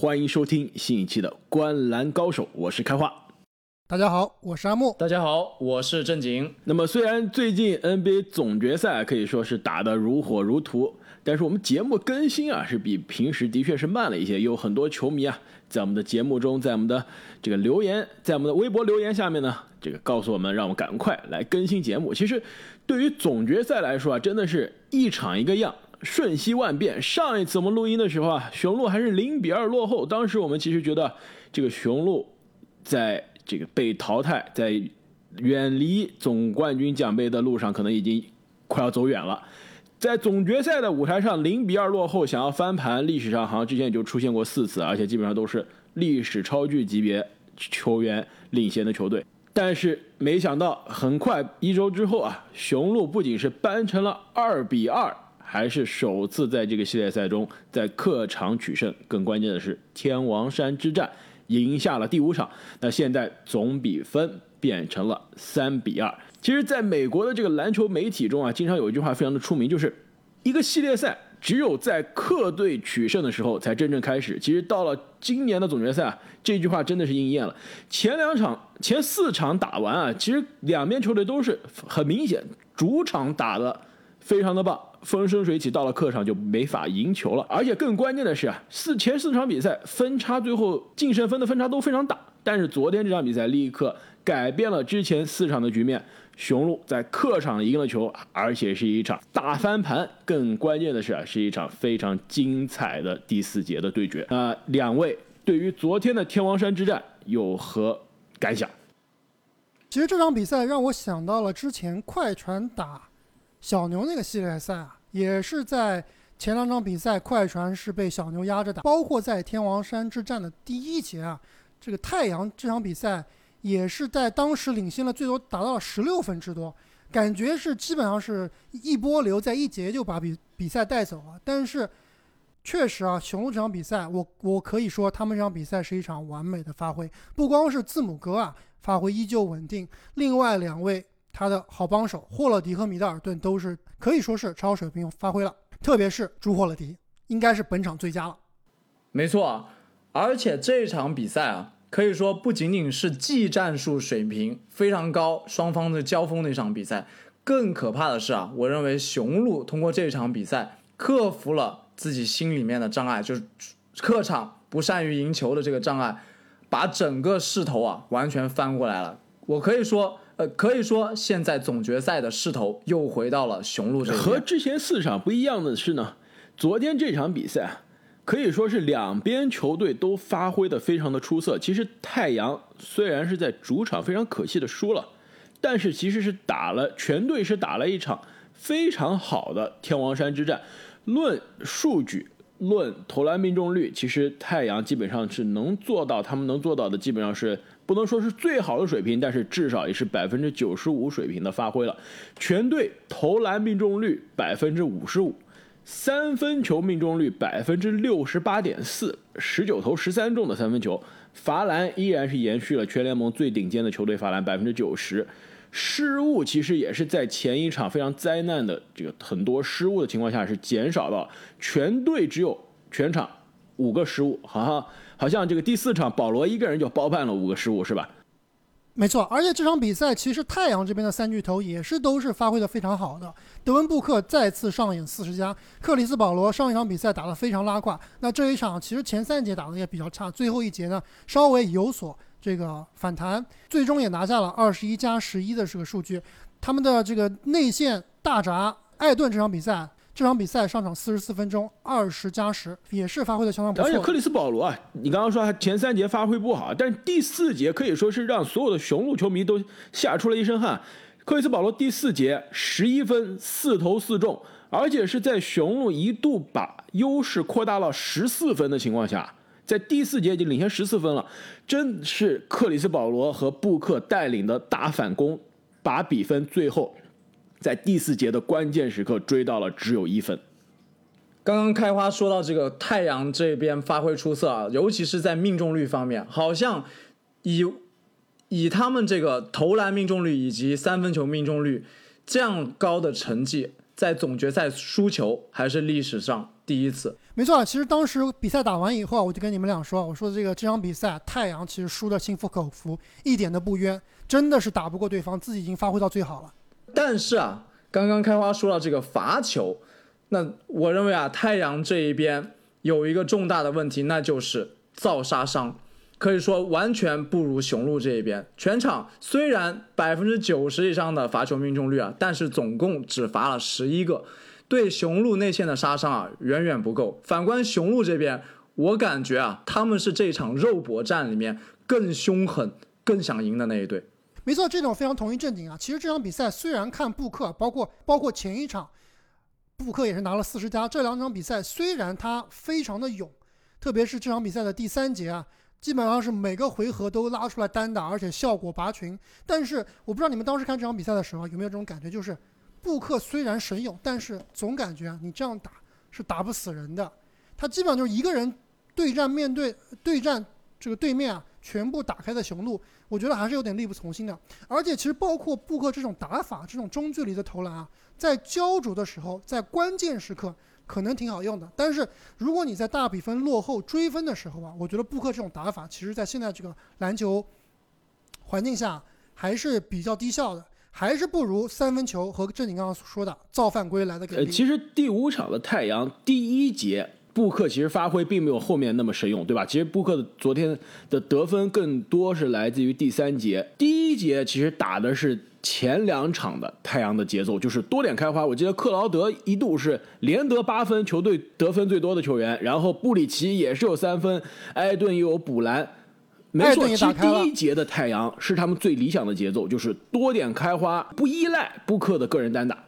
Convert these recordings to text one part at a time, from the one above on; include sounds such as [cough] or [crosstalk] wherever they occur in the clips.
欢迎收听新一期的《观篮高手》，我是开化。大家好，我是阿木。大家好，我是正经。那么，虽然最近 NBA 总决赛可以说是打得如火如荼，但是我们节目更新啊是比平时的确是慢了一些。有很多球迷啊，在我们的节目中，在我们的这个留言，在我们的微博留言下面呢，这个告诉我们，让我们赶快来更新节目。其实，对于总决赛来说啊，真的是一场一个样。瞬息万变。上一次我们录音的时候啊，雄鹿还是零比二落后。当时我们其实觉得，这个雄鹿在这个被淘汰，在远离总冠军奖杯的路上，可能已经快要走远了。在总决赛的舞台上，零比二落后，想要翻盘，历史上好像之前也就出现过四次，而且基本上都是历史超巨级别球员领先的球队。但是没想到，很快一周之后啊，雄鹿不仅是扳成了二比二。还是首次在这个系列赛中在客场取胜，更关键的是天王山之战赢下了第五场，那现在总比分变成了三比二。其实，在美国的这个篮球媒体中啊，经常有一句话非常的出名，就是一个系列赛只有在客队取胜的时候才真正开始。其实到了今年的总决赛啊，这句话真的是应验了。前两场、前四场打完啊，其实两边球队都是很明显主场打的非常的棒。风生水起，到了客场就没法赢球了。而且更关键的是啊，四前四场比赛分差最后净胜分的分差都非常大。但是昨天这场比赛立刻改变了之前四场的局面，雄鹿在客场赢了球，而且是一场大翻盘。更关键的是啊，是一场非常精彩的第四节的对决。那两位对于昨天的天王山之战有何感想？其实这场比赛让我想到了之前快船打。小牛那个系列赛啊，也是在前两场比赛，快船是被小牛压着打，包括在天王山之战的第一节啊，这个太阳这场比赛也是在当时领先了最多达到了十六分之多，感觉是基本上是一波流，在一节就把比比赛带走了。但是确实啊，雄鹿这场比赛，我我可以说他们这场比赛是一场完美的发挥，不光是字母哥啊发挥依旧稳定，另外两位。他的好帮手霍勒迪和米德尔顿都是可以说是超水平发挥了，特别是朱霍勒迪，应该是本场最佳了。没错，而且这场比赛啊，可以说不仅仅是技战术水平非常高，双方的交锋的一场比赛，更可怕的是啊，我认为雄鹿通过这场比赛克服了自己心里面的障碍，就是客场不善于赢球的这个障碍，把整个势头啊完全翻过来了。我可以说。呃，可以说现在总决赛的势头又回到了雄鹿这边。和之前四场不一样的是呢，昨天这场比赛可以说是两边球队都发挥的非常的出色。其实太阳虽然是在主场非常可惜的输了，但是其实是打了全队是打了一场非常好的天王山之战。论数据，论投篮命中率，其实太阳基本上是能做到他们能做到的，基本上是。不能说是最好的水平，但是至少也是百分之九十五水平的发挥了。全队投篮命中率百分之五十五，三分球命中率百分之六十八点四，十九投十三中的三分球，罚篮依然是延续了全联盟最顶尖的球队罚篮百分之九十。失误其实也是在前一场非常灾难的这个很多失误的情况下是减少到全队只有全场五个失误，好像。好像这个第四场，保罗一个人就包办了五个失误，是吧？没错，而且这场比赛其实太阳这边的三巨头也是都是发挥的非常好的。德文布克再次上演四十加，克里斯保罗上一场比赛打得非常拉胯，那这一场其实前三节打得也比较差，最后一节呢稍微有所这个反弹，最终也拿下了二十一加十一的这个数据。他们的这个内线大闸艾顿这场比赛。这场比赛上场四十四分钟，二十加十，也是发挥的相当不错。而且克里斯保罗啊，你刚刚说他前三节发挥不好，但是第四节可以说是让所有的雄鹿球迷都吓出了一身汗。克里斯保罗第四节十一分四投四中，而且是在雄鹿一度把优势扩大到十四分的情况下，在第四节已经领先十四分了。真是克里斯保罗和布克带领的大反攻，把比分最后。在第四节的关键时刻追到了只有一分。刚刚开花说到这个太阳这边发挥出色啊，尤其是在命中率方面，好像以以他们这个投篮命中率以及三分球命中率这样高的成绩，在总决赛输球还是历史上第一次。没错，其实当时比赛打完以后，我就跟你们俩说，我说这个这场比赛太阳其实输的心服口服，一点都不冤，真的是打不过对方，自己已经发挥到最好了。但是啊，刚刚开花说到这个罚球，那我认为啊，太阳这一边有一个重大的问题，那就是造杀伤。可以说完全不如雄鹿这一边。全场虽然百分之九十以上的罚球命中率啊，但是总共只罚了十一个，对雄鹿内线的杀伤啊远远不够。反观雄鹿这边，我感觉啊他们是这场肉搏战里面更凶狠、更想赢的那一队。没错，这种非常同意正经啊。其实这场比赛虽然看布克，包括包括前一场，布克也是拿了四十加。这两场比赛虽然他非常的勇，特别是这场比赛的第三节啊。基本上是每个回合都拉出来单打，而且效果拔群。但是我不知道你们当时看这场比赛的时候有没有这种感觉，就是布克虽然神勇，但是总感觉啊，你这样打是打不死人的。他基本上就是一个人对战，面对对战这个对面啊，全部打开的雄鹿，我觉得还是有点力不从心的。而且其实包括布克这种打法，这种中距离的投篮啊，在焦灼的时候，在关键时刻。可能挺好用的，但是如果你在大比分落后追分的时候啊，我觉得布克这种打法，其实在现在这个篮球环境下还是比较低效的，还是不如三分球和正经刚刚所说的造犯规来的给力。呃，其实第五场的太阳第一节，布克其实发挥并没有后面那么神勇，对吧？其实布克的昨天的得分更多是来自于第三节，第一节其实打的是。前两场的太阳的节奏就是多点开花，我记得克劳德一度是连得八分，球队得分最多的球员，然后布里奇也是有三分，埃顿也有补篮，没错，其实第一节的太阳是他们最理想的节奏，就是多点开花，不依赖布克的个人单打。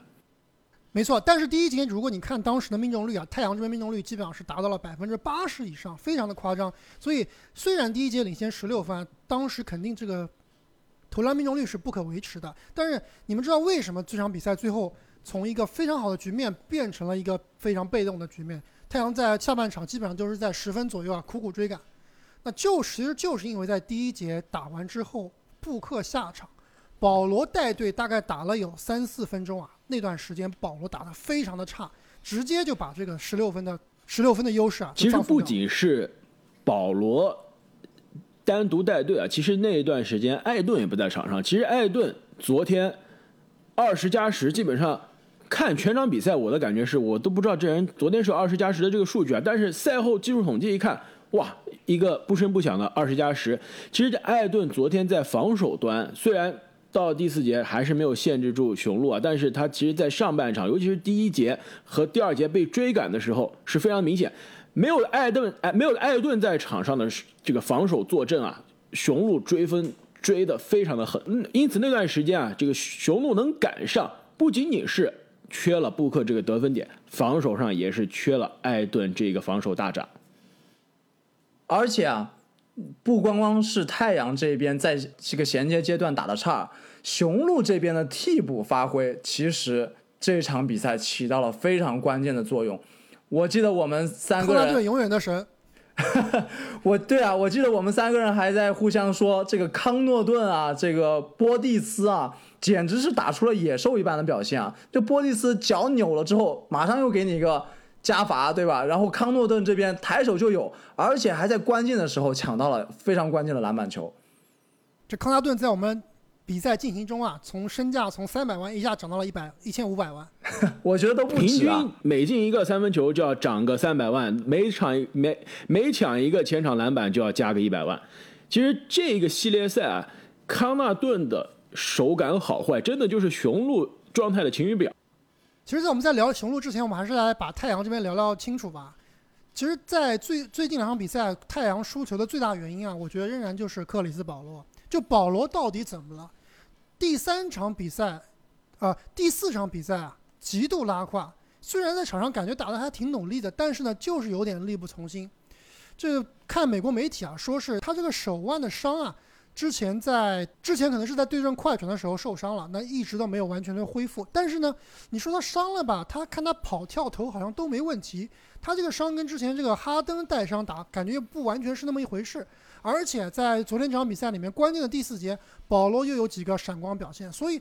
没错，但是第一节如果你看当时的命中率啊，太阳这边命中率基本上是达到了百分之八十以上，非常的夸张。所以虽然第一节领先十六分，当时肯定这个。投篮命中率是不可维持的，但是你们知道为什么这场比赛最后从一个非常好的局面变成了一个非常被动的局面？太阳在下半场基本上都是在十分左右啊，苦苦追赶。那就其实就是因为在第一节打完之后，布克下场，保罗带队大概打了有三四分钟啊，那段时间保罗打得非常的差，直接就把这个十六分的十六分的优势啊，其实不仅是保罗。单独带队啊，其实那一段时间艾顿也不在场上。其实艾顿昨天二十加十，基本上看全场比赛，我的感觉是我都不知道这人昨天是二十加十的这个数据啊。但是赛后技术统计一看，哇，一个不声不响的二十加十。其实这艾顿昨天在防守端，虽然到第四节还是没有限制住雄鹿啊，但是他其实在上半场，尤其是第一节和第二节被追赶的时候是非常明显。没有艾顿，哎，没有艾顿在场上的这个防守坐镇啊，雄鹿追分追得非常的狠，嗯因此那段时间啊，这个雄鹿能赶上，不仅仅是缺了布克这个得分点，防守上也是缺了艾顿这个防守大闸。而且啊，不光光是太阳这边在这个衔接阶段打的差，雄鹿这边的替补发挥，其实这场比赛起到了非常关键的作用。我记得我们三个人，永远的神。我 [laughs] 对啊，我记得我们三个人还在互相说这个康诺顿啊，这个波蒂斯啊，简直是打出了野兽一般的表现啊！这波蒂斯脚扭了之后，马上又给你一个加罚，对吧？然后康诺顿这边抬手就有，而且还在关键的时候抢到了非常关键的篮板球。这康纳顿在我们。比赛进行中啊，从身价从三百万一下涨到了一百一千五百万，[laughs] 我觉得都不平均每进一个三分球就要涨个三百万，每场每每抢一个前场篮板就要加个一百万。其实这个系列赛啊，康纳顿的手感好坏，真的就是雄鹿状态的晴雨表。其实，在我们在聊雄鹿之前，我们还是来把太阳这边聊聊清楚吧。其实，在最最近两场比赛，太阳输球的最大原因啊，我觉得仍然就是克里斯保罗。就保罗到底怎么了？第三场比赛，啊，第四场比赛啊，极度拉胯。虽然在场上感觉打得还挺努力的，但是呢，就是有点力不从心。这看美国媒体啊，说是他这个手腕的伤啊，之前在之前可能是在对阵快船的时候受伤了，那一直都没有完全的恢复。但是呢，你说他伤了吧，他看他跑跳投好像都没问题。他这个伤跟之前这个哈登带伤打感觉又不完全是那么一回事。而且在昨天这场比赛里面，关键的第四节，保罗又有几个闪光表现。所以，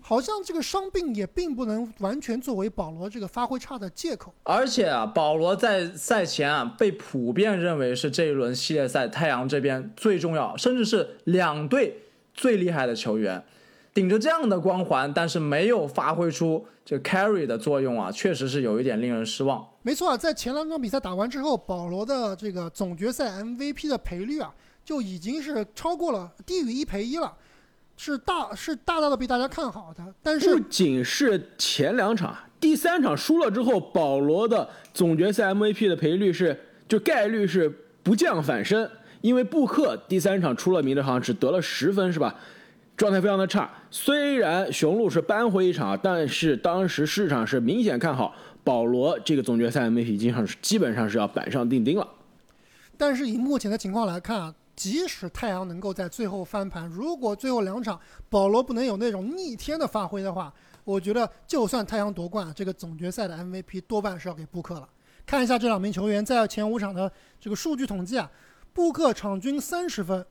好像这个伤病也并不能完全作为保罗这个发挥差的借口。而且啊，保罗在赛前啊被普遍认为是这一轮系列赛太阳这边最重要，甚至是两队最厉害的球员。顶着这样的光环，但是没有发挥出这 carry 的作用啊，确实是有一点令人失望。没错啊，在前两场比赛打完之后，保罗的这个总决赛 MVP 的赔率啊，就已经是超过了低于一赔一了，是大是大大的被大家看好的。但是不仅是前两场，第三场输了之后，保罗的总决赛 MVP 的赔率是就概率是不降反升，因为布克第三场出了名的，好像只得了十分是吧？状态非常的差。虽然雄鹿是扳回一场，但是当时市场是明显看好保罗这个总决赛 MVP，基本上是基本上是要板上钉钉了。但是以目前的情况来看啊，即使太阳能够在最后翻盘，如果最后两场保罗不能有那种逆天的发挥的话，我觉得就算太阳夺冠，这个总决赛的 MVP 多半是要给布克了。看一下这两名球员在前五场的这个数据统计啊，布克场均三十分。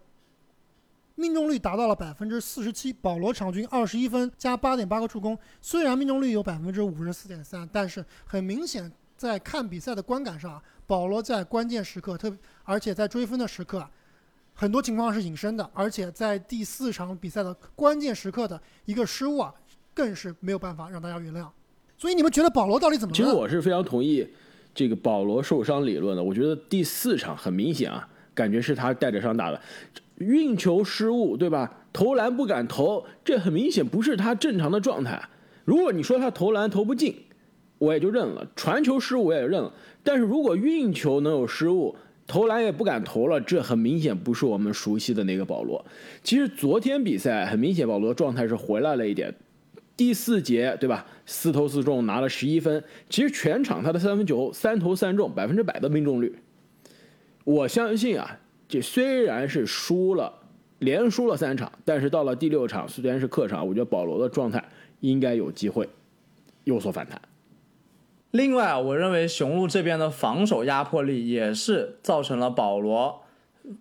命中率达到了百分之四十七，保罗场均二十一分加八点八个助攻。虽然命中率有百分之五十四点三，但是很明显，在看比赛的观感上，保罗在关键时刻，特而且在追分的时刻，很多情况是隐身的。而且在第四场比赛的关键时刻的一个失误啊，更是没有办法让大家原谅。所以你们觉得保罗到底怎么了？其实我是非常同意这个保罗受伤理论的。我觉得第四场很明显啊，感觉是他带着伤打的。运球失误，对吧？投篮不敢投，这很明显不是他正常的状态。如果你说他投篮投不进，我也就认了；传球失误我也认了。但是如果运球能有失误，投篮也不敢投了，这很明显不是我们熟悉的那个保罗。其实昨天比赛很明显，保罗状态是回来了一点。第四节，对吧？四投四中，拿了十一分。其实全场他的三分球三投三中，百分之百的命中率。我相信啊。这虽然是输了，连输了三场，但是到了第六场，虽然是客场，我觉得保罗的状态应该有机会有所反弹。另外，我认为雄鹿这边的防守压迫力也是造成了保罗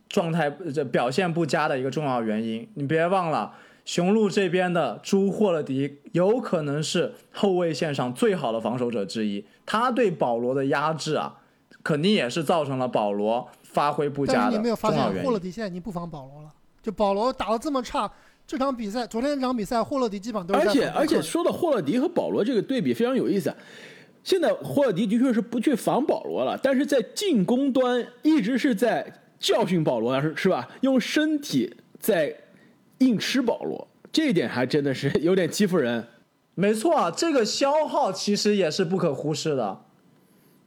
状态这表现不佳的一个重要原因。你别忘了，雄鹿这边的朱霍勒迪有可能是后卫线上最好的防守者之一，他对保罗的压制啊，肯定也是造成了保罗。发挥不佳的你没有发现霍勒迪现在已经不防保罗了？就保罗打的这么差，这场比赛，昨天这场比赛，霍勒迪基本上都是。而且而且说到霍勒迪和保罗这个对比非常有意思，现在霍尔迪的确是不去防保罗了，但是在进攻端一直是在教训保罗，是是吧？用身体在硬吃保罗，这一点还真的是有点欺负人。没错，这个消耗其实也是不可忽视的。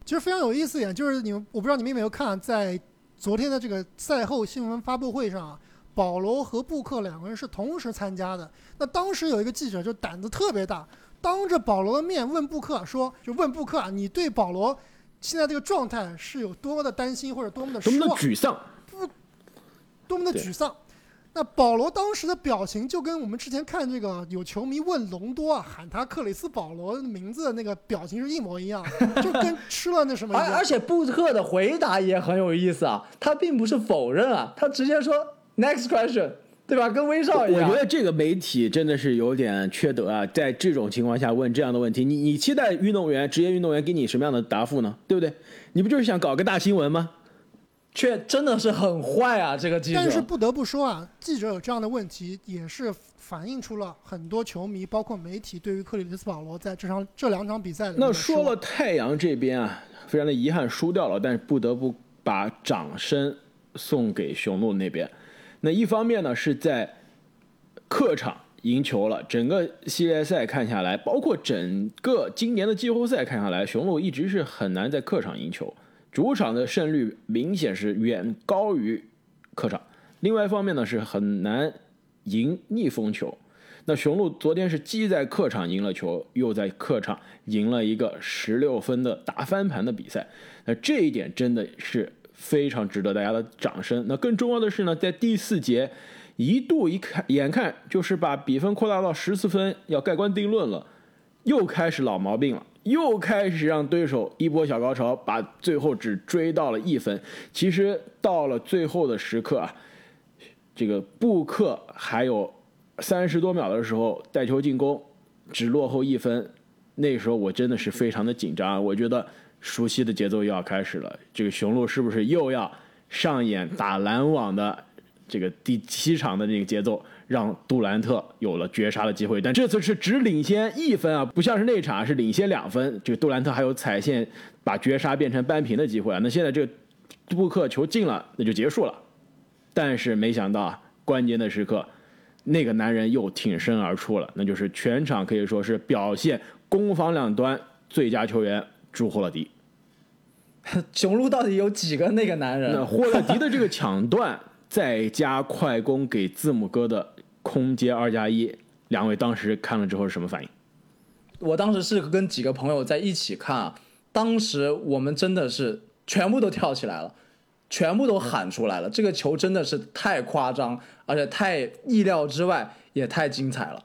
其实非常有意思一点就是，你们我不知道你们有没有看在。昨天的这个赛后新闻发布会上，保罗和布克两个人是同时参加的。那当时有一个记者就胆子特别大，当着保罗的面问布克说：“就问布克啊，你对保罗现在这个状态是有多么的担心，或者多么的失望？多么的沮丧？不，多么的沮丧？”那保罗当时的表情就跟我们之前看这个有球迷问隆多啊，喊他克里斯保罗名字的那个表情是一模一样，[laughs] 就跟吃了那什么一样。而且布克的回答也很有意思啊，他并不是否认啊，他直接说 next question，对吧？跟威少一样。我觉得这个媒体真的是有点缺德啊，在这种情况下问这样的问题，你你期待运动员职业运动员给你什么样的答复呢？对不对？你不就是想搞个大新闻吗？却真的是很坏啊！这个记者，但是不得不说啊，记者有这样的问题，也是反映出了很多球迷，包括媒体对于克里斯保罗在这场这两场比赛的。那说了太阳这边啊，非常的遗憾输掉了，但是不得不把掌声送给雄鹿那边。那一方面呢，是在客场赢球了，整个系列赛看下来，包括整个今年的季后赛看下来，雄鹿一直是很难在客场赢球。主场的胜率明显是远高于客场，另外一方面呢是很难赢逆风球。那雄鹿昨天是既在客场赢了球，又在客场赢了一个十六分的大翻盘的比赛。那这一点真的是非常值得大家的掌声。那更重要的是呢，在第四节一度一看，眼看就是把比分扩大到十四分，要盖棺定论了，又开始老毛病了。又开始让对手一波小高潮，把最后只追到了一分。其实到了最后的时刻啊，这个布克还有三十多秒的时候带球进攻，只落后一分，那时候我真的是非常的紧张，我觉得熟悉的节奏又要开始了，这个雄鹿是不是又要上演打篮网的这个第七场的那个节奏？让杜兰特有了绝杀的机会，但这次是只领先一分啊，不像是那场是领先两分。这个杜兰特还有踩线把绝杀变成扳平的机会啊。那现在这个布克球进了，那就结束了。但是没想到啊，关键的时刻，那个男人又挺身而出了，那就是全场可以说是表现攻防两端最佳球员朱霍勒迪。[laughs] 雄鹿到底有几个那个男人？那霍勒迪的这个抢断再加快攻给字母哥的。空接二加一，两位当时看了之后是什么反应？我当时是跟几个朋友在一起看啊，当时我们真的是全部都跳起来了，全部都喊出来了。这个球真的是太夸张，而且太意料之外，也太精彩了。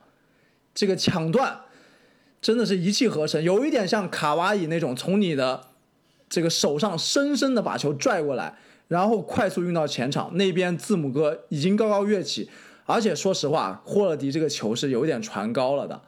这个抢断真的是一气呵成，有一点像卡哇伊那种，从你的这个手上深深的把球拽过来，然后快速运到前场，那边字母哥已经高高跃起。而且说实话，霍勒迪这个球是有点传高了的。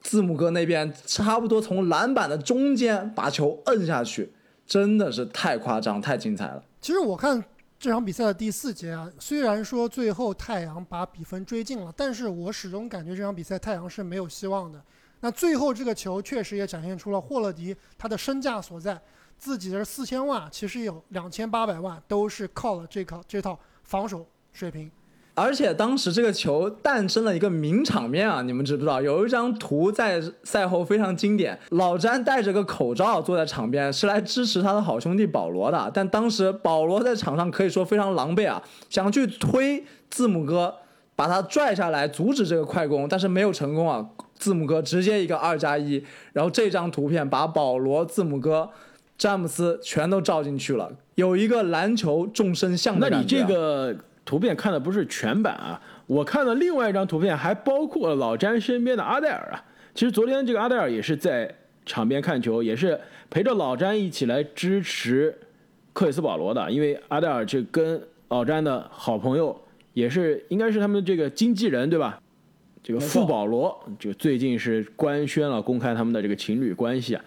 字母哥那边差不多从篮板的中间把球摁下去，真的是太夸张、太精彩了。其实我看这场比赛的第四节啊，虽然说最后太阳把比分追进了，但是我始终感觉这场比赛太阳是没有希望的。那最后这个球确实也展现出了霍勒迪他的身价所在，自己的四千万其实有两千八百万都是靠了这套这套防守水平。而且当时这个球诞生了一个名场面啊，你们知不知道？有一张图在赛后非常经典，老詹戴着个口罩坐在场边，是来支持他的好兄弟保罗的。但当时保罗在场上可以说非常狼狈啊，想去推字母哥，把他拽下来阻止这个快攻，但是没有成功啊。字母哥直接一个二加一，然后这张图片把保罗、字母哥、詹姆斯全都照进去了，有一个篮球众生相。那你这个。图片看的不是全版啊，我看了另外一张图片，还包括老詹身边的阿黛尔啊。其实昨天这个阿黛尔也是在场边看球，也是陪着老詹一起来支持克里斯保罗的。因为阿黛尔这跟老詹的好朋友，也是应该是他们这个经纪人对吧？这个富保罗就最近是官宣了公开他们的这个情侣关系啊。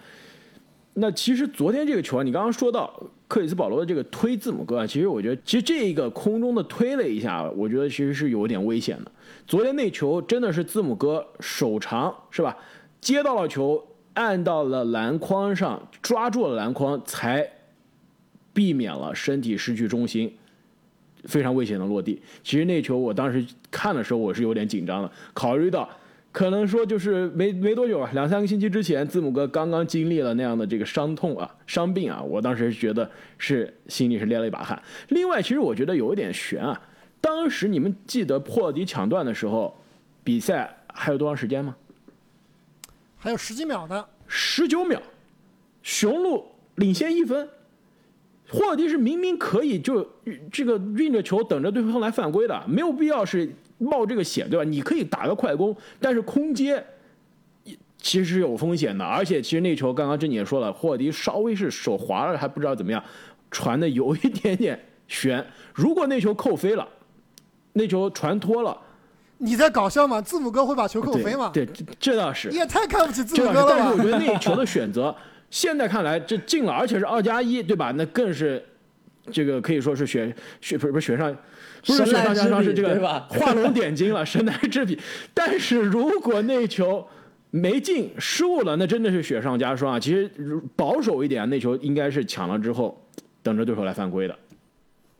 那其实昨天这个球啊，你刚刚说到克里斯保罗的这个推字母哥啊，其实我觉得，其实这一个空中的推了一下，我觉得其实是有点危险的。昨天那球真的是字母哥手长是吧？接到了球，按到了篮筐上，抓住了篮筐，才避免了身体失去中心，非常危险的落地。其实那球我当时看的时候，我是有点紧张的，考虑到。可能说就是没没多久啊，两三个星期之前，字母哥刚刚经历了那样的这个伤痛啊、伤病啊，我当时觉得是心里是捏了一把汗。另外，其实我觉得有一点悬啊，当时你们记得破了底抢断的时候，比赛还有多长时间吗？还有十几秒呢，十九秒，雄鹿领先一分，霍尔迪是明明可以就这个运着球等着对方来犯规的，没有必要是。冒这个险，对吧？你可以打个快攻，但是空接其实是有风险的。而且，其实那球刚刚珍妮也说了，霍尔迪稍微是手滑了，还不知道怎么样，传的有一点点悬。如果那球扣飞了，那球传脱了，你在搞笑吗？字母哥会把球扣飞吗？对，这倒是。你也太看不起字母哥了吧但是我觉得那球的选择，现在看来这进了，而且是二加一，对吧？那更是这个可以说是雪雪不是不是雪上。不是雪上加霜，是这个画龙点睛了，神来之笔。但是如果那球没进，失误了，那真的是雪上加霜啊！其实保守一点，那球应该是抢了之后，等着对手来犯规的。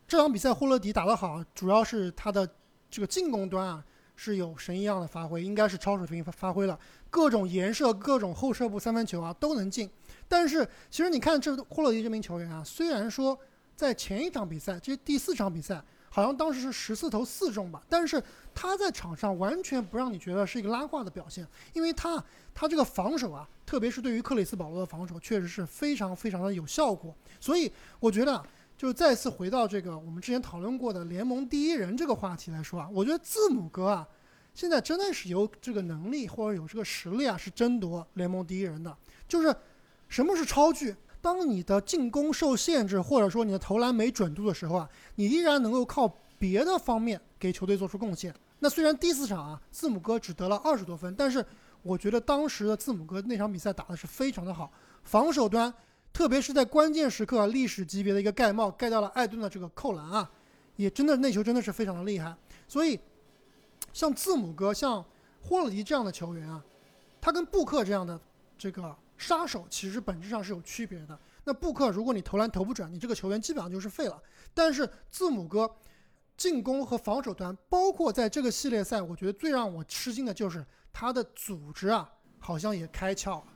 这场比赛霍勒迪打得好，主要是他的这个进攻端啊是有神一样的发挥，应该是超水平发发挥了，各种颜射、各种后撤步三分球啊都能进。但是其实你看这霍勒迪这名球员啊，虽然说在前一场比赛，这第四场比赛。好像当时是十四投四中吧，但是他在场上完全不让你觉得是一个拉胯的表现，因为他他这个防守啊，特别是对于克里斯保罗的防守，确实是非常非常的有效果。所以我觉得，就再次回到这个我们之前讨论过的联盟第一人这个话题来说啊，我觉得字母哥啊，现在真的是有这个能力或者有这个实力啊，是争夺联盟第一人的。就是什么是超巨？当你的进攻受限制，或者说你的投篮没准度的时候啊，你依然能够靠别的方面给球队做出贡献。那虽然第四场啊，字母哥只得了二十多分，但是我觉得当时的字母哥那场比赛打的是非常的好，防守端，特别是在关键时刻，历史级别的一个盖帽盖掉了艾顿的这个扣篮啊，也真的那球真的是非常的厉害。所以，像字母哥、像霍勒迪这样的球员啊，他跟布克这样的这个杀手其实本质上是有区别的。那布克，如果你投篮投不准，你这个球员基本上就是废了。但是字母哥进攻和防守端，包括在这个系列赛，我觉得最让我吃惊的就是他的组织啊，好像也开窍了。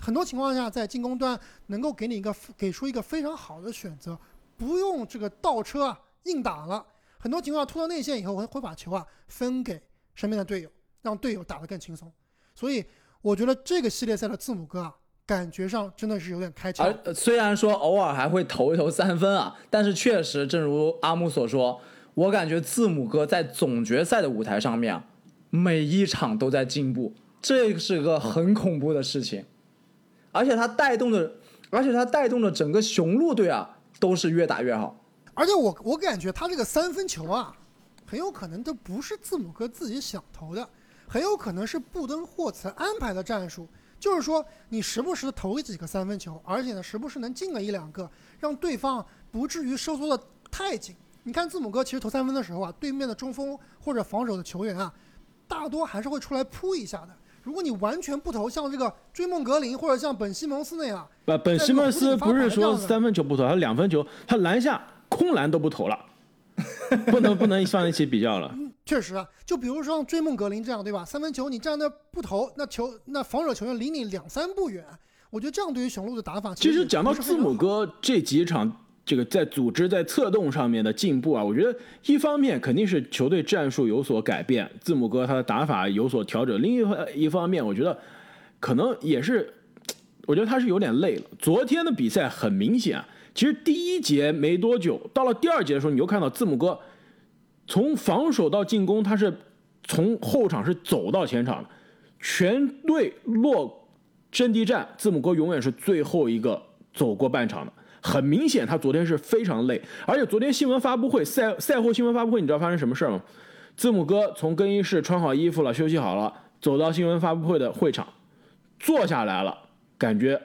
很多情况下，在进攻端能够给你一个给出一个非常好的选择，不用这个倒车啊硬打了。很多情况下拖到内线以后，会会把球啊分给身边的队友，让队友打得更轻松。所以我觉得这个系列赛的字母哥啊。感觉上真的是有点开窍。而虽然说偶尔还会投一投三分啊，但是确实，正如阿木所说，我感觉字母哥在总决赛的舞台上面，每一场都在进步，这是个很恐怖的事情。而且他带动的，而且他带动的整个雄鹿队啊，都是越打越好。而且我我感觉他这个三分球啊，很有可能都不是字母哥自己想投的，很有可能是布登霍茨安排的战术。就是说，你时不时的投几个三分球，而且呢，时不时能进个一两个，让对方不至于收缩的太紧。你看字母哥其实投三分的时候啊，对面的中锋或者防守的球员啊，大多还是会出来扑一下的。如果你完全不投，像这个追梦格林或者像本西蒙斯那样，不，本西蒙斯不是说三分球不投，他两分球，他篮下空篮都不投了，[laughs] 不能不能放一起比较了。确实啊，就比如说像追梦格林这样，对吧？三分球你站那不投，那球那防守球员离你两三步远。我觉得这样对于雄鹿的打法，其实讲到字母哥这几场这个在组织在策动上面的进步啊，我觉得一方面肯定是球队战术有所改变，字母哥他的打法有所调整。另一一方面，我觉得可能也是，我觉得他是有点累了。昨天的比赛很明显，其实第一节没多久，到了第二节的时候，你就看到字母哥。从防守到进攻，他是从后场是走到前场的，全队落阵地战，字母哥永远是最后一个走过半场的。很明显，他昨天是非常累，而且昨天新闻发布会赛赛后新闻发布会，你知道发生什么事儿吗？字母哥从更衣室穿好衣服了，休息好了，走到新闻发布会的会场，坐下来了，感觉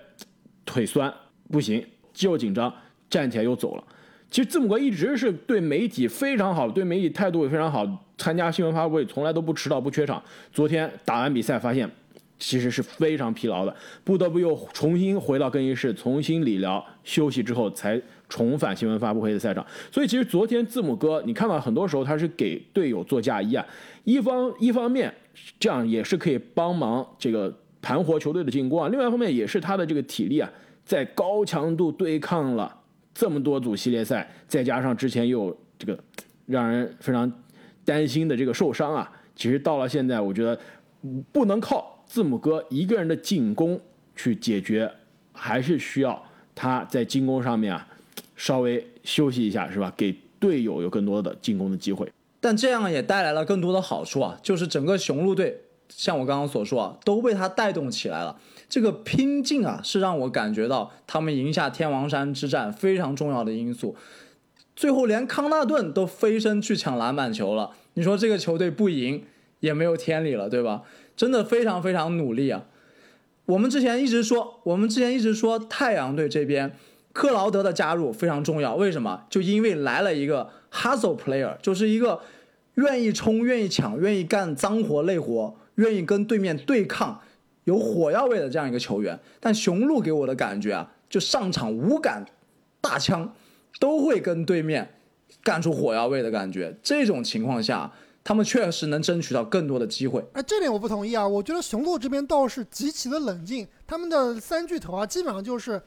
腿酸不行，肌肉紧张，站起来又走了。其实字母哥一直是对媒体非常好，对媒体态度也非常好，参加新闻发布会从来都不迟到不缺场。昨天打完比赛发现，其实是非常疲劳的，不得不又重新回到更衣室，重新理疗休息之后才重返新闻发布会的赛场。所以其实昨天字母哥，你看到很多时候他是给队友做嫁衣啊，一方一方面这样也是可以帮忙这个盘活球队的进攻啊，另外一方面也是他的这个体力啊，在高强度对抗了。这么多组系列赛，再加上之前又这个让人非常担心的这个受伤啊，其实到了现在，我觉得不能靠字母哥一个人的进攻去解决，还是需要他在进攻上面啊稍微休息一下，是吧？给队友有更多的进攻的机会。但这样也带来了更多的好处啊，就是整个雄鹿队，像我刚刚所说啊，都被他带动起来了。这个拼劲啊，是让我感觉到他们赢下天王山之战非常重要的因素。最后连康纳顿都飞身去抢篮板球了，你说这个球队不赢也没有天理了，对吧？真的非常非常努力啊！我们之前一直说，我们之前一直说太阳队这边克劳德的加入非常重要，为什么？就因为来了一个 hustle player，就是一个愿意冲、愿意抢、愿意干脏活累活、愿意跟对面对抗。有火药味的这样一个球员，但雄鹿给我的感觉啊，就上场无感，大枪都会跟对面干出火药味的感觉。这种情况下，他们确实能争取到更多的机会。哎，这点我不同意啊！我觉得雄鹿这边倒是极其的冷静，他们的三巨头啊，基本上就是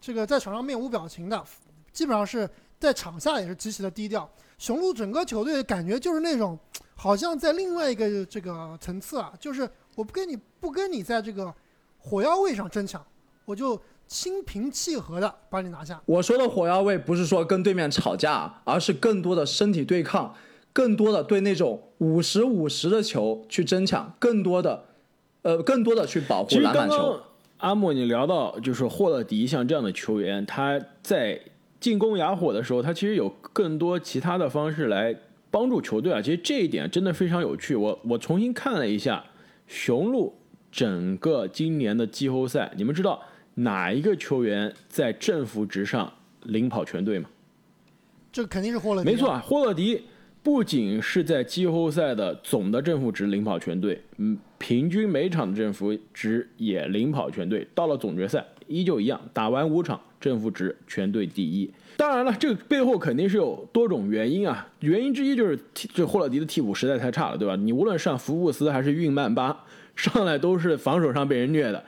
这个在场上面无表情的，基本上是在场下也是极其的低调。雄鹿整个球队感觉就是那种，好像在另外一个这个层次啊，就是。我不跟你不跟你在这个火药味上争抢，我就心平气和的把你拿下。我说的火药味不是说跟对面吵架，而是更多的身体对抗，更多的对那种五十五十的球去争抢，更多的呃更多的去保护篮板球。阿莫，你聊到就是霍勒迪像这样的球员，他在进攻哑火的时候，他其实有更多其他的方式来帮助球队啊。其实这一点真的非常有趣。我我重新看了一下。雄鹿整个今年的季后赛，你们知道哪一个球员在正负值上领跑全队吗？这肯定是霍勒迪。没错，啊，霍勒迪不仅是在季后赛的总的正负值领跑全队，嗯，平均每场的正负值也领跑全队。到了总决赛依旧一样，打完五场正负值全队第一。当然了，这个背后肯定是有多种原因啊。原因之一就是这霍勒迪的替补实在太差了，对吧？你无论上福布斯还是运曼巴，上来都是防守上被人虐的。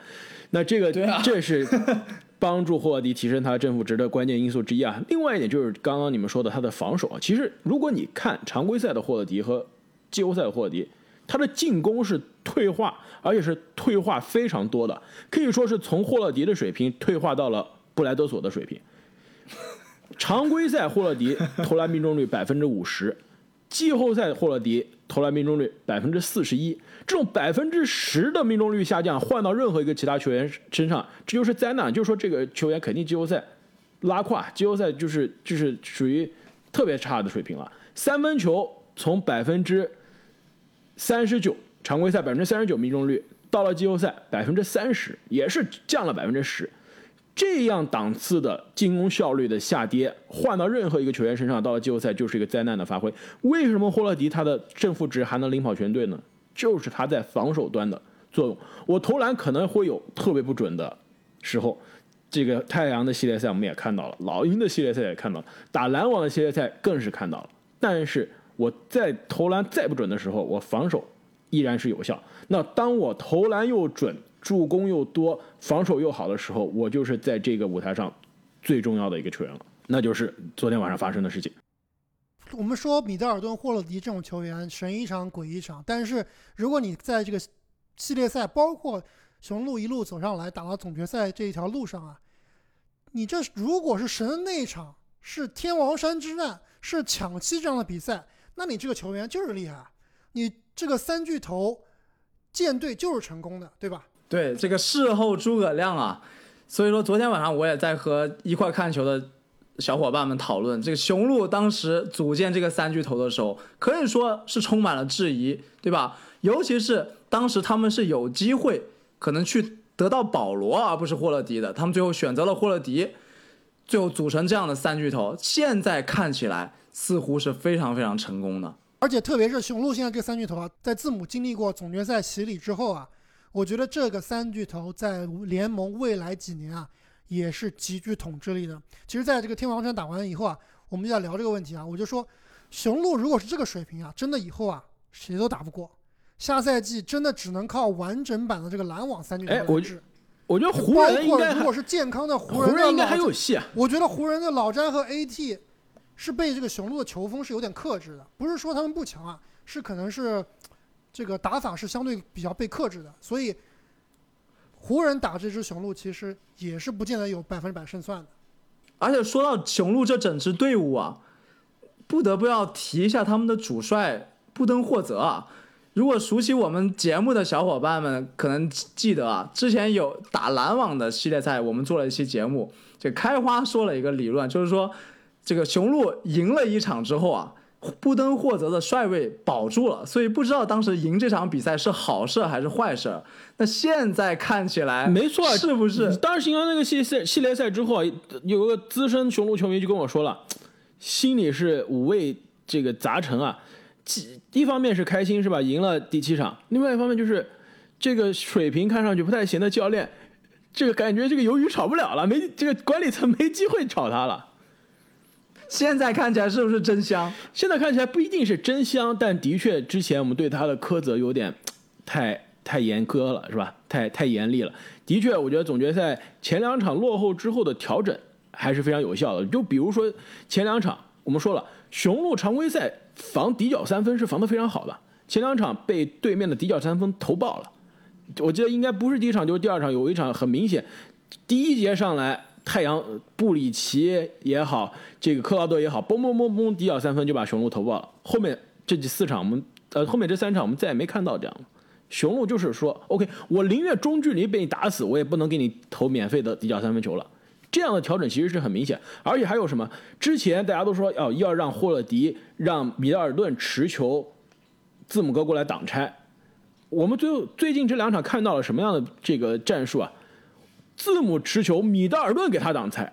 那这个，这是帮助霍勒迪提升他正负值的关键因素之一啊。另外一点就是刚刚你们说的他的防守啊。其实如果你看常规赛的霍勒迪和季后赛的霍勒迪，他的进攻是退化，而且是退化非常多的，可以说是从霍勒迪的水平退化到了布莱德索的水平。常规赛霍勒迪投篮命中率百分之五十，季后赛霍勒迪投篮命中率百分之四十一。这种百分之十的命中率下降，换到任何一个其他球员身上，这就是灾难。就是说，这个球员肯定季后赛拉胯，季后赛就是就是属于特别差的水平了。三分球从百分之三十九，常规赛百分之三十九命中率，到了季后赛百分之三十，也是降了百分之十。这样档次的进攻效率的下跌，换到任何一个球员身上，到了季后赛就是一个灾难的发挥。为什么霍勒迪他的正负值还能领跑全队呢？就是他在防守端的作用。我投篮可能会有特别不准的时候，这个太阳的系列赛我们也看到了，老鹰的系列赛也看到了，打篮网的系列赛更是看到了。但是我在投篮再不准的时候，我防守依然是有效。那当我投篮又准。助攻又多，防守又好的时候，我就是在这个舞台上最重要的一个球员了。那就是昨天晚上发生的事情。我们说米德尔顿、霍勒迪这种球员神一场鬼一场，但是如果你在这个系列赛，包括雄鹿一路走上来打到总决赛这一条路上啊，你这如果是神那一场是天王山之战，是抢七这样的比赛，那你这个球员就是厉害，你这个三巨头舰队就是成功的，对吧？对这个事后诸葛亮啊，所以说昨天晚上我也在和一块看球的小伙伴们讨论，这个雄鹿当时组建这个三巨头的时候，可以说是充满了质疑，对吧？尤其是当时他们是有机会可能去得到保罗而不是霍勒迪的，他们最后选择了霍勒迪，最后组成这样的三巨头，现在看起来似乎是非常非常成功的。而且特别是雄鹿现在这三巨头啊，在字母经历过总决赛洗礼之后啊。我觉得这个三巨头在联盟未来几年啊，也是极具统治力的。其实，在这个天王山打完以后啊，我们就在聊这个问题啊。我就说，雄鹿如果是这个水平啊，真的以后啊，谁都打不过。下赛季真的只能靠完整版的这个篮网三巨头来治。我觉得湖人应该如果是健康的湖人应该还有戏啊。我觉得湖人的老詹和 AT 是被这个雄鹿的球风是有点克制的，不是说他们不强啊，是可能是。这个打法是相对比较被克制的，所以湖人打这支雄鹿其实也是不见得有百分之百胜算的。而且说到雄鹿这整支队伍啊，不得不要提一下他们的主帅布登霍泽啊。如果熟悉我们节目的小伙伴们可能记得啊，之前有打篮网的系列赛，我们做了一期节目，就开花说了一个理论，就是说这个雄鹿赢了一场之后啊。布登霍泽的帅位保住了，所以不知道当时赢这场比赛是好事还是坏事。那现在看起来没错，是不是？当时赢了那个系赛系列赛之后，有个资深雄鹿球迷就跟我说了，心里是五味这个杂陈啊。一方面是开心是吧，赢了第七场；另外一方面就是这个水平看上去不太行的教练，这个感觉这个鱿鱼炒不了了，没这个管理层没机会炒他了。现在看起来是不是真香？现在看起来不一定是真香，但的确之前我们对他的苛责有点太太严苛了，是吧？太太严厉了。的确，我觉得总决赛前两场落后之后的调整还是非常有效的。就比如说前两场，我们说了，雄鹿常规赛防底角三分是防得非常好的，前两场被对面的底角三分投爆了。我记得应该不是第一场就是第二场，有一场很明显，第一节上来。太阳布里奇也好，这个克劳德也好，嘣嘣嘣嘣，底角三分就把雄鹿投爆了。后面这几四场，我们呃后面这三场我们再也没看到这样了雄鹿就是说，OK，我宁愿中距离被你打死，我也不能给你投免费的底角三分球了。这样的调整其实是很明显，而且还有什么？之前大家都说要要让霍勒迪、让米德尔顿持球，字母哥过来挡拆。我们最后最近这两场看到了什么样的这个战术啊？字母持球，米德尔顿给他挡拆，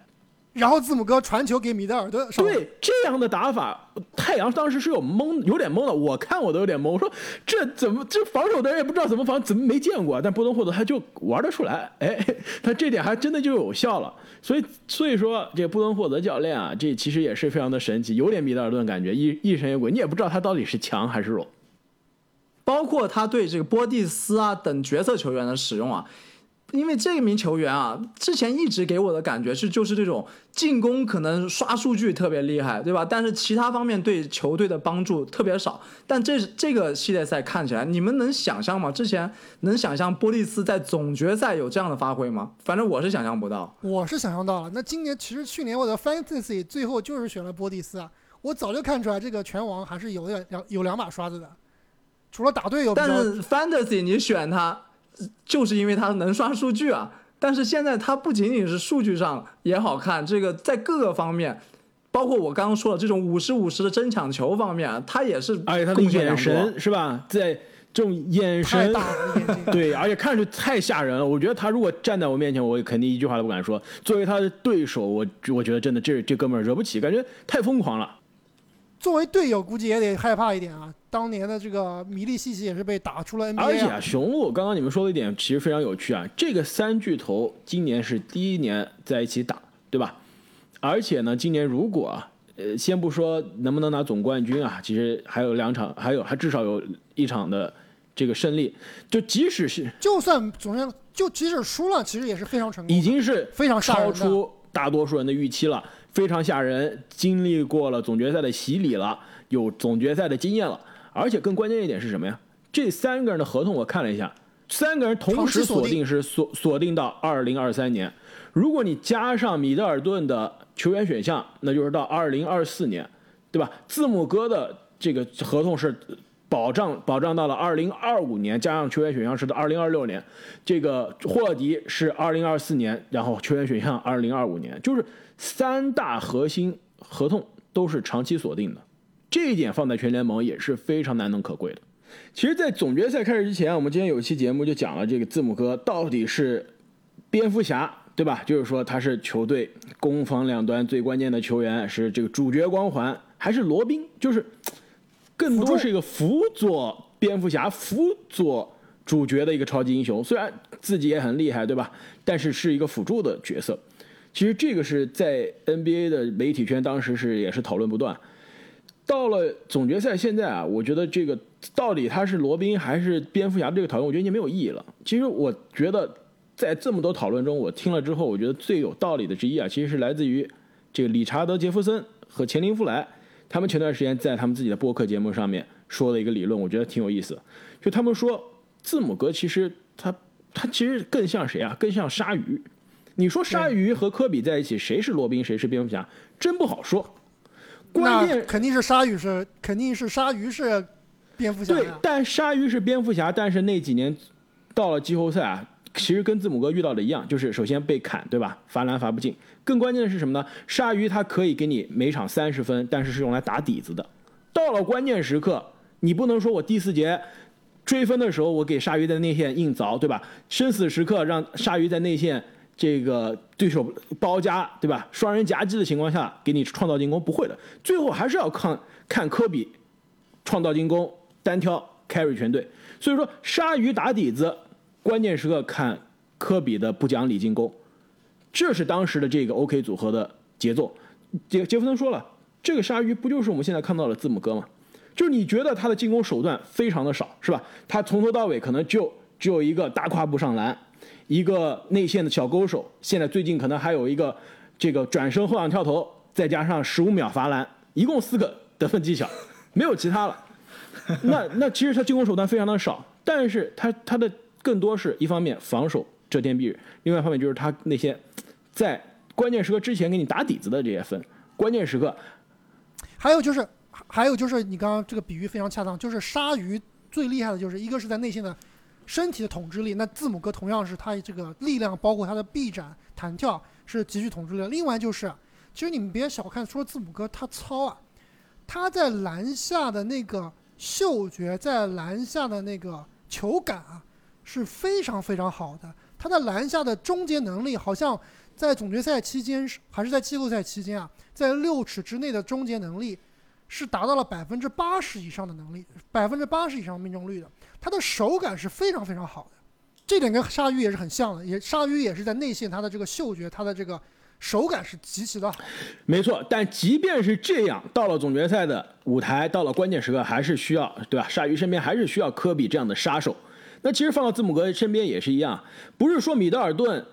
然后字母哥传球给米德尔顿。对这样的打法，太阳当时是有懵，有点懵了。我看我都有点懵，我说这怎么这防守的人也不知道怎么防，怎么没见过？但布登霍德他就玩得出来，哎，他这点还真的就有效了。所以所以说这个布登霍德教练啊，这其实也是非常的神奇，有点米德尔顿感觉，一一神一鬼，你也不知道他到底是强还是弱。包括他对这个波蒂斯啊等角色球员的使用啊，因为这名球员啊，之前一直给我的感觉是就是这种进攻可能刷数据特别厉害，对吧？但是其他方面对球队的帮助特别少。但这这个系列赛看起来，你们能想象吗？之前能想象波蒂斯在总决赛有这样的发挥吗？反正我是想象不到。我是想象到了。那今年其实去年我的 fantasy 最后就是选了波蒂斯啊，我早就看出来这个拳王还是有点两有两把刷子的。除了打队友，但是 fantasy 你选他，就是因为他能刷数据啊。但是现在他不仅仅是数据上也好看，这个在各个方面，包括我刚刚说的这种五十五十的争抢球方面，他也是，而且他的眼神是吧，在这种眼神，对，而且看上去太吓人了。我觉得他如果站在我面前，我肯定一句话都不敢说。作为他的对手，我我觉得真的这这哥们儿惹不起，感觉太疯狂了。作为队友，估计也得害怕一点啊。当年的这个米利西奇也是被打出了 NBA。而且啊，雄鹿刚刚你们说的一点其实非常有趣啊。这个三巨头今年是第一年在一起打，对吧？而且呢，今年如果啊，呃，先不说能不能拿总冠军啊，其实还有两场，还有还至少有一场的这个胜利。就即使是就算总冠就即使输了，其实也是非常成功，已经是非常超出大多数人的预期了。非常吓人，经历过了总决赛的洗礼了，有总决赛的经验了，而且更关键一点是什么呀？这三个人的合同我看了一下，三个人同时锁定是锁锁定到二零二三年，如果你加上米德尔顿的球员选项，那就是到二零二四年，对吧？字母哥的这个合同是保障保障到了二零二五年，加上球员选项是到二零二六年，这个霍勒迪是二零二四年，然后球员选项二零二五年，就是。三大核心合同都是长期锁定的，这一点放在全联盟也是非常难能可贵的。其实，在总决赛开始之前，我们今天有一期节目就讲了这个字母哥到底是蝙蝠侠，对吧？就是说他是球队攻防两端最关键的球员，是这个主角光环，还是罗宾，就是更多是一个辅佐蝙蝠侠、辅佐主角的一个超级英雄。虽然自己也很厉害，对吧？但是是一个辅助的角色。其实这个是在 NBA 的媒体圈当时是也是讨论不断。到了总决赛，现在啊，我觉得这个到底他是罗宾还是蝙蝠侠这个讨论，我觉得已经没有意义了。其实我觉得在这么多讨论中，我听了之后，我觉得最有道理的之一啊，其实是来自于这个理查德·杰弗森和钱林·弗莱，他们前段时间在他们自己的播客节目上面说的一个理论，我觉得挺有意思。就他们说，字母哥其实他他其实更像谁啊？更像鲨鱼。你说鲨鱼和科比在一起，谁是罗宾，谁是蝙蝠侠？真不好说。关键肯定是鲨鱼是，肯定是鲨鱼是蝙蝠侠。对，但鲨鱼是蝙蝠侠，但是那几年到了季后赛啊，其实跟字母哥遇到的一样，就是首先被砍，对吧？罚篮罚不进。更关键的是什么呢？鲨鱼它可以给你每场三十分，但是是用来打底子的。到了关键时刻，你不能说我第四节追分的时候，我给鲨鱼在内线硬凿，对吧？生死时刻让鲨鱼在内线。这个对手包夹，对吧？双人夹击的情况下，给你创造进攻不会的，最后还是要看看科比创造进攻，单挑 carry 全队。所以说，鲨鱼打底子，关键时刻看科比的不讲理进攻，这是当时的这个 OK 组合的节奏。杰杰弗森说了，这个鲨鱼不就是我们现在看到的字母哥吗？就是你觉得他的进攻手段非常的少，是吧？他从头到尾可能就只有一个大跨步上篮。一个内线的小勾手，现在最近可能还有一个这个转身后仰跳投，再加上十五秒罚篮，一共四个得分技巧，没有其他了。[laughs] 那那其实他进攻手段非常的少，但是他他的更多是一方面防守遮天蔽日，另外一方面就是他那些在关键时刻之前给你打底子的这些分，关键时刻。还有就是还有就是你刚刚这个比喻非常恰当，就是鲨鱼最厉害的就是一个是在内线的。身体的统治力，那字母哥同样是他这个力量，包括他的臂展、弹跳是极具统治力。另外就是，其实你们别小看说字母哥他糙啊，他在篮下的那个嗅觉，在篮下的那个球感啊是非常非常好的，他在篮下的终结能力好像在总决赛期间还是在季后赛期间啊，在六尺之内的终结能力是达到了百分之八十以上的能力，百分之八十以上命中率的，他的手感是非常非常好的，这点跟鲨鱼也是很像的，也鲨鱼也是在内线他的这个嗅觉，他的这个手感是极其的好。没错，但即便是这样，到了总决赛的舞台，到了关键时刻，还是需要对吧？鲨鱼身边还是需要科比这样的杀手。那其实放到字母哥身边也是一样，不是说米德尔顿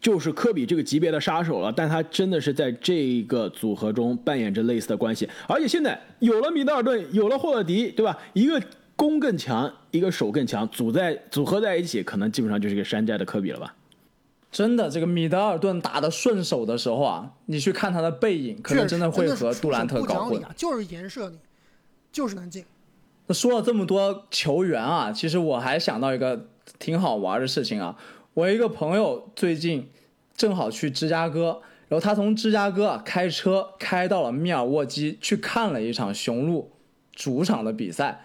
就是科比这个级别的杀手了，但他真的是在这个组合中扮演着类似的关系。而且现在有了米德尔顿，有了霍勒迪，对吧？一个攻更强，一个手更强，组在组合在一起，可能基本上就是一个山寨的科比了吧？真的，这个米德尔顿打的顺手的时候啊，你去看他的背影，可能真的会和杜兰特搞混。啊，就是颜射你，就是能进。那说了这么多球员啊，其实我还想到一个挺好玩的事情啊。我一个朋友最近正好去芝加哥，然后他从芝加哥啊开车开到了密尔沃基去看了一场雄鹿主场的比赛。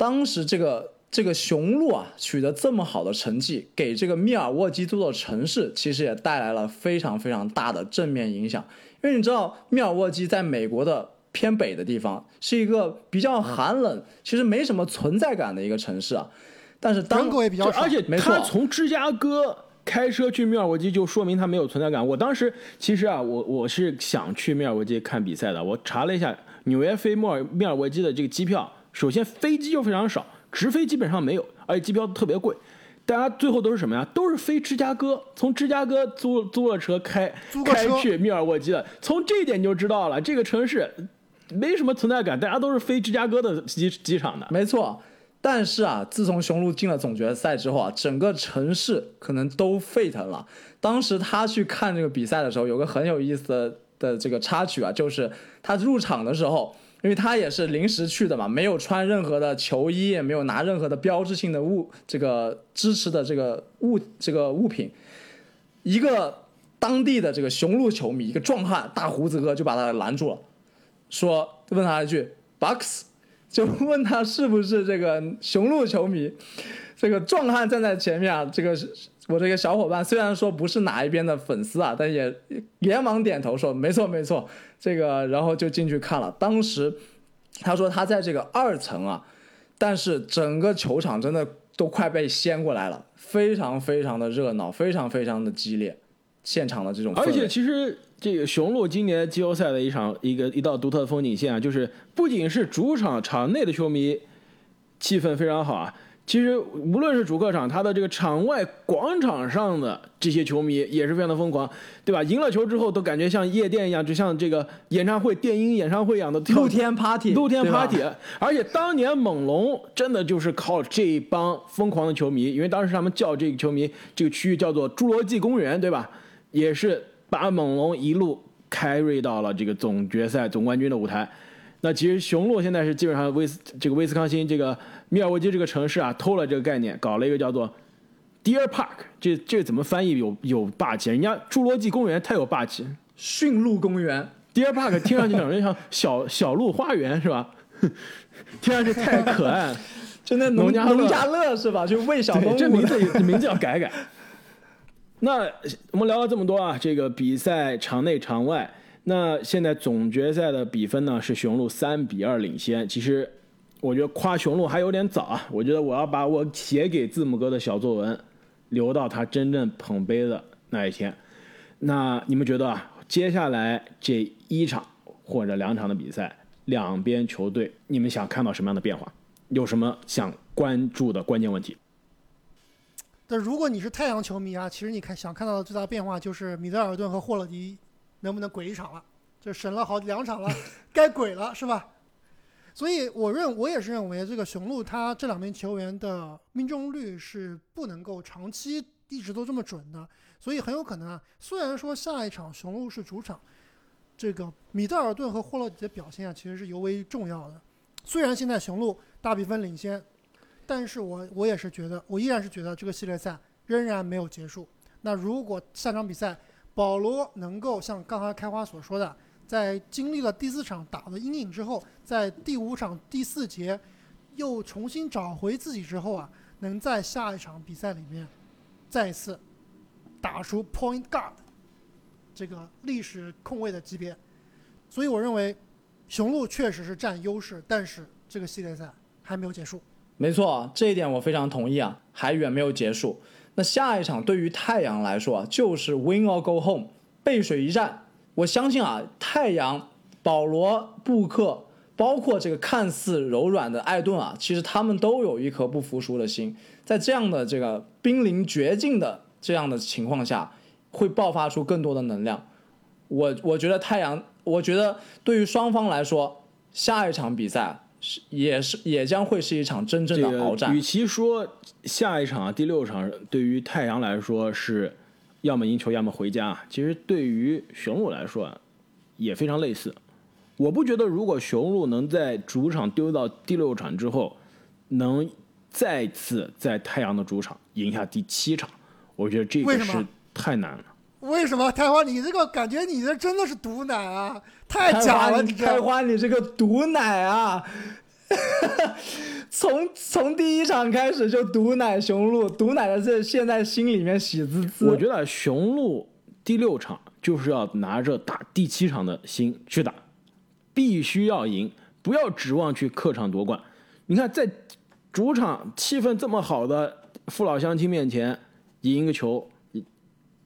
当时这个这个雄鹿啊取得这么好的成绩，给这个密尔沃基这座城市其实也带来了非常非常大的正面影响。因为你知道密尔沃基在美国的。偏北的地方是一个比较寒冷，其实没什么存在感的一个城市啊。但是当也比较而且他从芝加哥开车去密尔沃基，就说明他没有存在感。我当时其实啊，我我是想去密尔沃基看比赛的。我查了一下纽约飞密尔密尔沃基的这个机票，首先飞机就非常少，直飞基本上没有，而且机票特别贵。大家最后都是什么呀？都是飞芝加哥，从芝加哥租租了车开开去密尔沃基的。从这一点你就知道了，这个城市。没什么存在感，大家都是飞芝加哥的机机场的。没错，但是啊，自从雄鹿进了总决赛之后啊，整个城市可能都沸腾了。当时他去看这个比赛的时候，有个很有意思的的这个插曲啊，就是他入场的时候，因为他也是临时去的嘛，没有穿任何的球衣，也没有拿任何的标志性的物，这个支持的这个物这个物品，一个当地的这个雄鹿球迷，一个壮汉大胡子哥就把他拦住了。说问他一句，bucks，[laughs] 就问他是不是这个雄鹿球迷。这个壮汉站在前面啊，这个我这个小伙伴虽然说不是哪一边的粉丝啊，但也连忙点头说没错没错。这个然后就进去看了。当时他说他在这个二层啊，但是整个球场真的都快被掀过来了，非常非常的热闹，非常非常的激烈，现场的这种。而且其实。这个雄鹿今年季后赛的一场一个一道独特的风景线啊，就是不仅是主场场内的球迷气氛非常好啊，其实无论是主客场，他的这个场外广场上的这些球迷也是非常的疯狂，对吧？赢了球之后都感觉像夜店一样，就像这个演唱会、电音演唱会一样的露天 party，露天 party。而且当年猛龙真的就是靠这帮疯狂的球迷，因为当时他们叫这个球迷这个区域叫做侏罗纪公园，对吧？也是。把猛龙一路开瑞到了这个总决赛总冠军的舞台。那其实雄鹿现在是基本上威斯这个威斯康星这个密尔沃基这个城市啊偷了这个概念，搞了一个叫做 Deer Park。这这怎么翻译有有霸气？人家侏罗纪公园太有霸气。驯鹿公园 Deer Park 听上去感觉像小小鹿花园是吧？[laughs] 听上去太可爱。就那农家农家乐是吧？就喂小动物。这名字名字要改改。那我们聊了这么多啊，这个比赛场内场外，那现在总决赛的比分呢是雄鹿三比二领先。其实我觉得夸雄鹿还有点早啊，我觉得我要把我写给字母哥的小作文留到他真正捧杯的那一天。那你们觉得啊，接下来这一场或者两场的比赛，两边球队你们想看到什么样的变化？有什么想关注的关键问题？但如果你是太阳球迷啊，其实你看想看到的最大变化就是米德尔顿和霍勒迪能不能鬼一场了，就省了好两场了，[laughs] 该鬼了是吧？所以我认我也是认为这个雄鹿他这两名球员的命中率是不能够长期一直都这么准的，所以很有可能啊，虽然说下一场雄鹿是主场，这个米德尔顿和霍勒迪的表现啊其实是尤为重要的。虽然现在雄鹿大比分领先。但是我我也是觉得，我依然是觉得这个系列赛仍然没有结束。那如果下场比赛保罗能够像刚才开花所说的，在经历了第四场打的阴影之后，在第五场第四节又重新找回自己之后啊，能在下一场比赛里面再次打出 point guard 这个历史控卫的级别，所以我认为雄鹿确实是占优势，但是这个系列赛还没有结束。没错，这一点我非常同意啊，还远没有结束。那下一场对于太阳来说啊，就是 win or go home 背水一战。我相信啊，太阳、保罗、布克，包括这个看似柔软的艾顿啊，其实他们都有一颗不服输的心，在这样的这个濒临绝境的这样的情况下，会爆发出更多的能量。我我觉得太阳，我觉得对于双方来说，下一场比赛是也是也将会是一场真正的鏖战。与其说下一场第六场对于太阳来说是要么赢球要么回家，其实对于雄鹿来说也非常类似。我不觉得如果雄鹿能在主场丢到第六场之后，能再次在太阳的主场赢下第七场，我觉得这个是太难了。为什么开花？你这个感觉，你这真的是毒奶啊！太假了，你开花，你这个毒奶啊！[laughs] 从从第一场开始就毒奶雄鹿，毒奶的这现在心里面喜滋滋。我觉得雄鹿第六场就是要拿着打第七场的心去打，必须要赢，不要指望去客场夺冠。你看，在主场气氛这么好的父老乡亲面前赢一个球，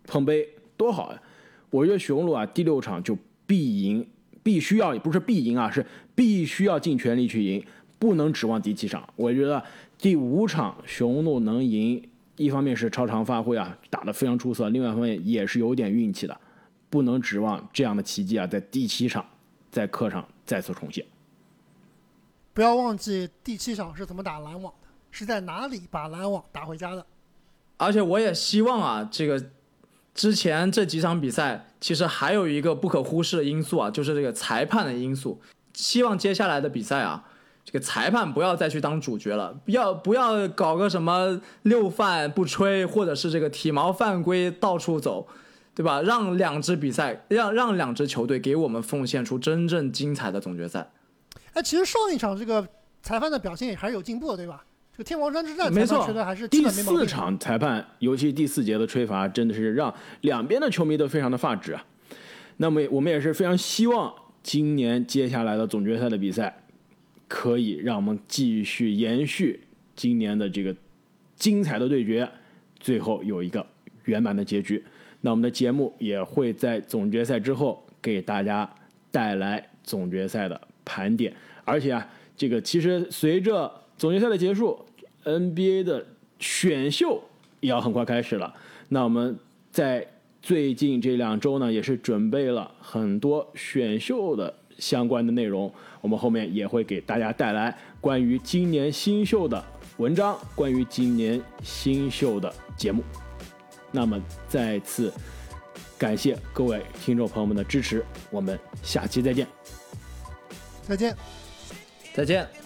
碰杯。多好呀！我觉得雄鹿啊，第六场就必赢，必须要不是必赢啊，是必须要尽全力去赢，不能指望第七场。我觉得第五场雄鹿能赢，一方面是超常发挥啊，打得非常出色；，另外一方面也是有点运气的，不能指望这样的奇迹啊，在第七场在客场再次重现。不要忘记第七场是怎么打篮网的，是在哪里把篮网打回家的。而且我也希望啊，这个。之前这几场比赛，其实还有一个不可忽视的因素啊，就是这个裁判的因素。希望接下来的比赛啊，这个裁判不要再去当主角了，不要不要搞个什么六犯不吹，或者是这个体毛犯规到处走，对吧？让两支比赛，让让两支球队给我们奉献出真正精彩的总决赛。哎，其实上一场这个裁判的表现也还是有进步的，对吧？这个天王山之战，没错，还是第四场裁判，尤其第四节的吹罚，真的是让两边的球迷都非常的发指啊。那么我们也是非常希望今年接下来的总决赛的比赛，可以让我们继续延续今年的这个精彩的对决，最后有一个圆满的结局。那我们的节目也会在总决赛之后给大家带来总决赛的盘点，而且啊，这个其实随着总决赛的结束，NBA 的选秀也要很快开始了。那我们在最近这两周呢，也是准备了很多选秀的相关的内容。我们后面也会给大家带来关于今年新秀的文章，关于今年新秀的节目。那么再次感谢各位听众朋友们的支持，我们下期再见。再见，再见。